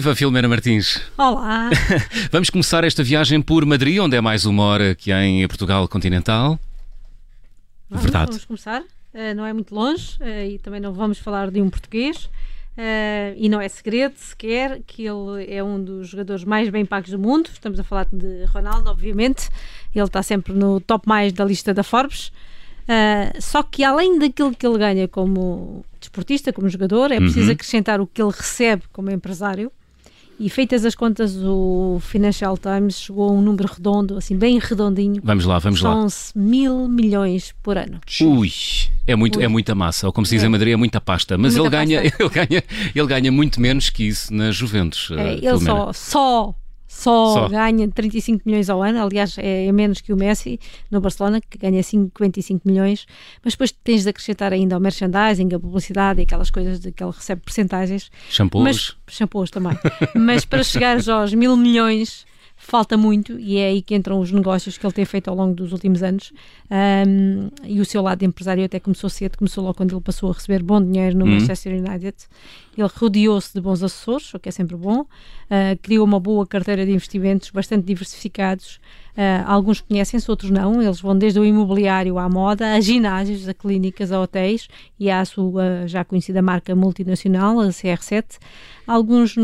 Viva Filomena Martins! Olá! Vamos começar esta viagem por Madrid, onde é mais uma hora que em Portugal continental. Vamos, Verdade. Vamos começar. Uh, não é muito longe uh, e também não vamos falar de um português. Uh, e não é segredo sequer que ele é um dos jogadores mais bem pagos do mundo. Estamos a falar de Ronaldo, obviamente. Ele está sempre no top mais da lista da Forbes. só que além daquilo que ele ganha como desportista, como jogador, é preciso uhum. acrescentar o que ele recebe como empresário. E feitas as contas, o Financial Times chegou a um número redondo, assim, bem redondinho. Vamos lá, vamos lá. São mil milhões por ano. Ui, é, muito, Ui. é muita massa. Ou como se diz é. em Madrid, é muita pasta. Mas muita ele, Ganha, ele, ganha, ele ganha muito menos que isso na Juventus. É, ele só, só só, só, ganha 35 milhões ao ano, aliás, é, é, menos que o Messi no Barcelona, que ganha 55 milhões, mas depois tens de acrescentar ainda o merchandising, a publicidade e aquelas coisas de que ele recebe porcentagens. Shampoos. Mas, shampoos também. mas para chegares aos mil milhões falta muito e é aí que entram os negócios que ele tem feito ao longo dos últimos anos. Um, e o seu lado empresário até começou cedo, começou logo quando ele passou a receber bom dinheiro no uhum. Manchester United. Ele rodeou-se de bons assessores, o que é sempre bom, uh, criou uma boa carteira de investimentos bastante diversificados. Uh, alguns conhecem-se, outros não. Eles vão desde o imobiliário à moda, a ginásios, a clínicas, a hotéis e à sua já conhecida marca multinacional, a CR7 alguns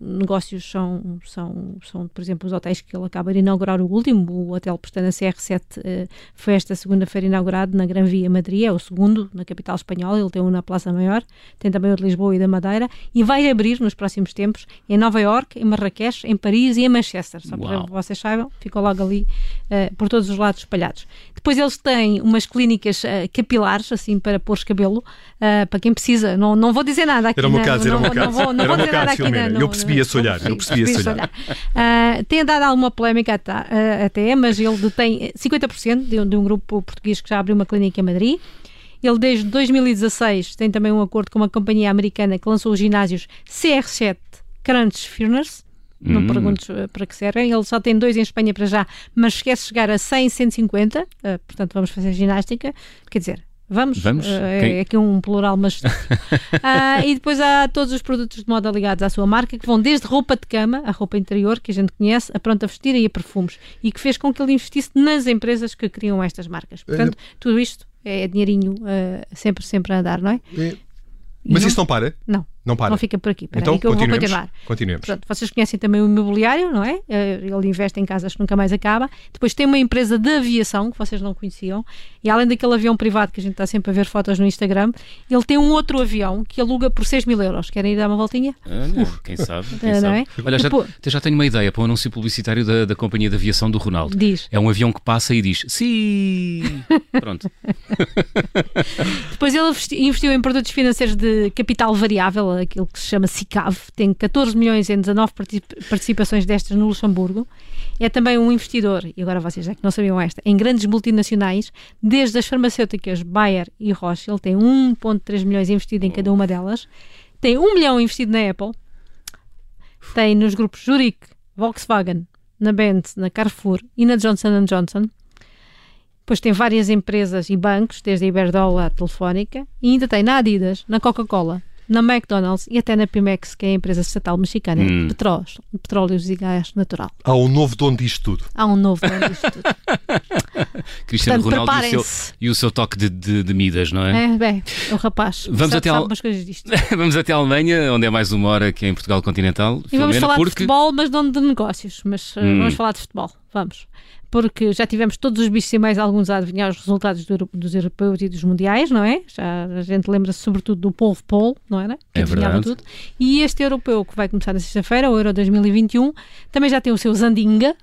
negócios são, são, são, por exemplo, os hotéis que ele acaba de inaugurar o último, o Hotel Pestana CR7 uh, foi esta segunda-feira inaugurado na Gran Via Madrid, é o segundo na capital espanhola, ele tem um na Plaza Maior, tem também o de Lisboa e da Madeira, e vai abrir nos próximos tempos em Nova York, em Marrakech, em Paris e em Manchester, só para que vocês saibam, ficou logo ali uh, por todos os lados espalhados. Depois eles têm umas clínicas uh, capilares, assim, para pôr cabelo, para quem precisa, não, não vou dizer nada aqui. Era uma casa, era uma casa. Não vou, não vou dizer nada aqui. eu percebi esse olhar, eu percebi esse olhar. Uh, tem dado alguma polémica até, até mas ele detém 50% de, de um grupo português que já abriu uma clínica em Madrid. Ele, desde 2016, tem também um acordo com uma companhia americana que lançou os ginásios CR7 Crunch Furners. Não hum. perguntes uh, para que servem. Ele só tem dois em Espanha para já, mas quer chegar a 100, 150. Uh, portanto, vamos fazer ginástica. Quer dizer, Vamos, Vamos. Uh, é aqui um plural, mas. uh, e depois há todos os produtos de moda ligados à sua marca, que vão desde roupa de cama, a roupa interior, que a gente conhece, a pronta vestir e a perfumes, e que fez com que ele investisse nas empresas que criam estas marcas. Portanto, tudo isto é dinheirinho uh, sempre, sempre a andar, não é? é. Mas não, isso não para? Não. Não para. Não fica por aqui. então, aí que eu vou continuar. Continuemos. Portanto, vocês conhecem também o imobiliário, não é? Eh, ele investe em casas que nunca mais acaba. Depois tem uma empresa de aviação que vocês não conheciam. E além daquele avião privado que a gente está sempre a ver fotos no Instagram, ele tem um outro avião que aluga por 6 mil euros. Querem ir dar uma voltinha? Olha, quem sabe? Quem não sabe. É? Olha, já, já tenho uma ideia para o um anúncio publicitário da, da companhia de aviação do Ronaldo. Diz. É um avião que passa e diz sim. Pronto. Depois ele investiu em produtos financeiros de capital variável, aquilo que se chama SICAV, tem 14 milhões em 19 participações destas no Luxemburgo. É também um investidor, e agora vocês já que não sabiam esta, em grandes multinacionais, desde as farmacêuticas Bayer e Roche. Ele tem 1,3 milhões investido em cada uma delas. Tem 1 milhão investido na Apple. Tem nos grupos Zurich, Volkswagen, na Benz, na Carrefour e na Johnson Johnson. Depois tem várias empresas e bancos, desde a Iberdrola à Telefónica, e ainda tem na Adidas, na Coca-Cola, na McDonald's e até na Pimex, que é a empresa estatal mexicana hum. de petróleos, petróleos e gás natural. Há um novo dono disto tudo. Há um novo dono disto tudo. Cristiano Portanto, Ronaldo e o, seu, e o, seu, toque de, de, de, Midas, não é? É, bem, o rapaz vamos até sabe umas coisas disto. vamos até a Alemanha, onde é mais uma hora que é em Portugal continental. E vamos falar porque... de futebol, mas não de negócios. Mas eh, hum. vamos falar de futebol. Vamos porque já tivemos todos os bichos e mais alguns a adivinhar os resultados do, dos europeus e dos mundiais, não é? Já a gente lembra-se sobretudo do Polvo Pol, não era? Que é verdade. Tudo. E este europeu que vai começar na sexta-feira, o Euro 2021, também já tem o seu Zandinga,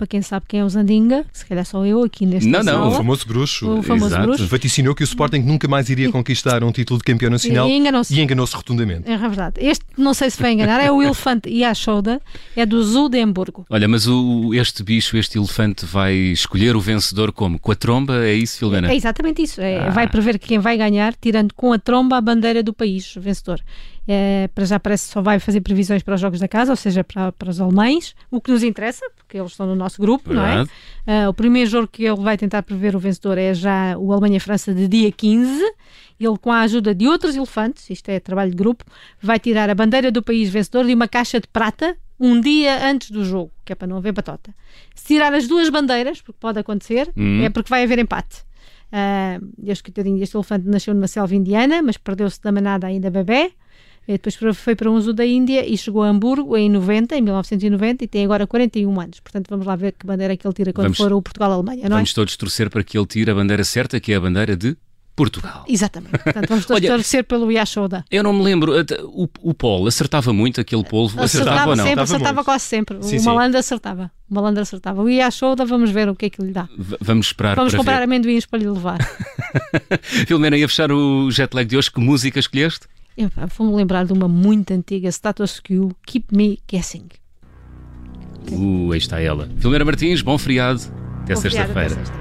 para quem sabe quem é o Zandinga, se calhar só eu aqui neste Não, não, sala. o famoso bruxo. O famoso Exato. bruxo. Vaticinou que o Sporting nunca mais iria conquistar um título de campeão nacional e enganou-se enganou rotundamente. É verdade. Este, não sei se vai enganar, é o elefante Yashoda, é do Zudemburgo. Olha, mas o, este bicho, este elefante, vai escolher o vencedor como? Com a tromba? É isso, Filomena? É exatamente isso. É, ah. Vai prever quem vai ganhar, tirando com a tromba a bandeira do país vencedor. É, para já parece que só vai fazer previsões para os jogos da casa, ou seja, para, para os alemães, o que nos interessa, porque eles estão no nosso grupo, Verdade. não é? Uh, o primeiro jogo que ele vai tentar prever o vencedor é já o Alemanha-França de dia 15 ele, com a ajuda de outros elefantes, isto é trabalho de grupo, vai tirar a bandeira do país vencedor de uma caixa de prata um dia antes do jogo, que é para não haver batota. Se tirar as duas bandeiras, porque pode acontecer, uhum. é porque vai haver empate. Uh, este, este elefante nasceu numa selva indiana, mas perdeu-se da manada ainda bebê. E depois foi para um zoo da Índia e chegou a Hamburgo em 90, em 1990, e tem agora 41 anos. Portanto, vamos lá ver que bandeira é que ele tira quando vamos, for o Portugal-Alemanha, não é? Vamos todos torcer para que ele tire a bandeira certa, que é a bandeira de Portugal. Exatamente. Portanto, vamos todos Olha, torcer pelo Yashoda. Eu não me lembro, o, o Paul acertava muito aquele polvo? Acertava, acertava ou não? Sempre, acertava muito. quase sempre. Sim, o malandro acertava. O malandro acertava. O Yashoda, vamos ver o que é que lhe dá. V vamos esperar Vamos comprar ver. amendoins para lhe levar. Filomena, ia fechar o jet lag de hoje. Que música escolheste? Vou-me lembrar de uma muito antiga, Status Quo, Keep Me Guessing. Uh, aí está ela. Filomena Martins, bom feriado. Até sexta-feira.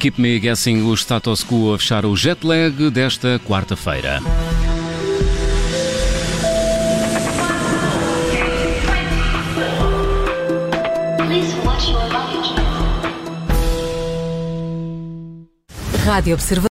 Keep Me Guessing o status quo a fechar o jet lag desta quarta-feira. Rádio Observador.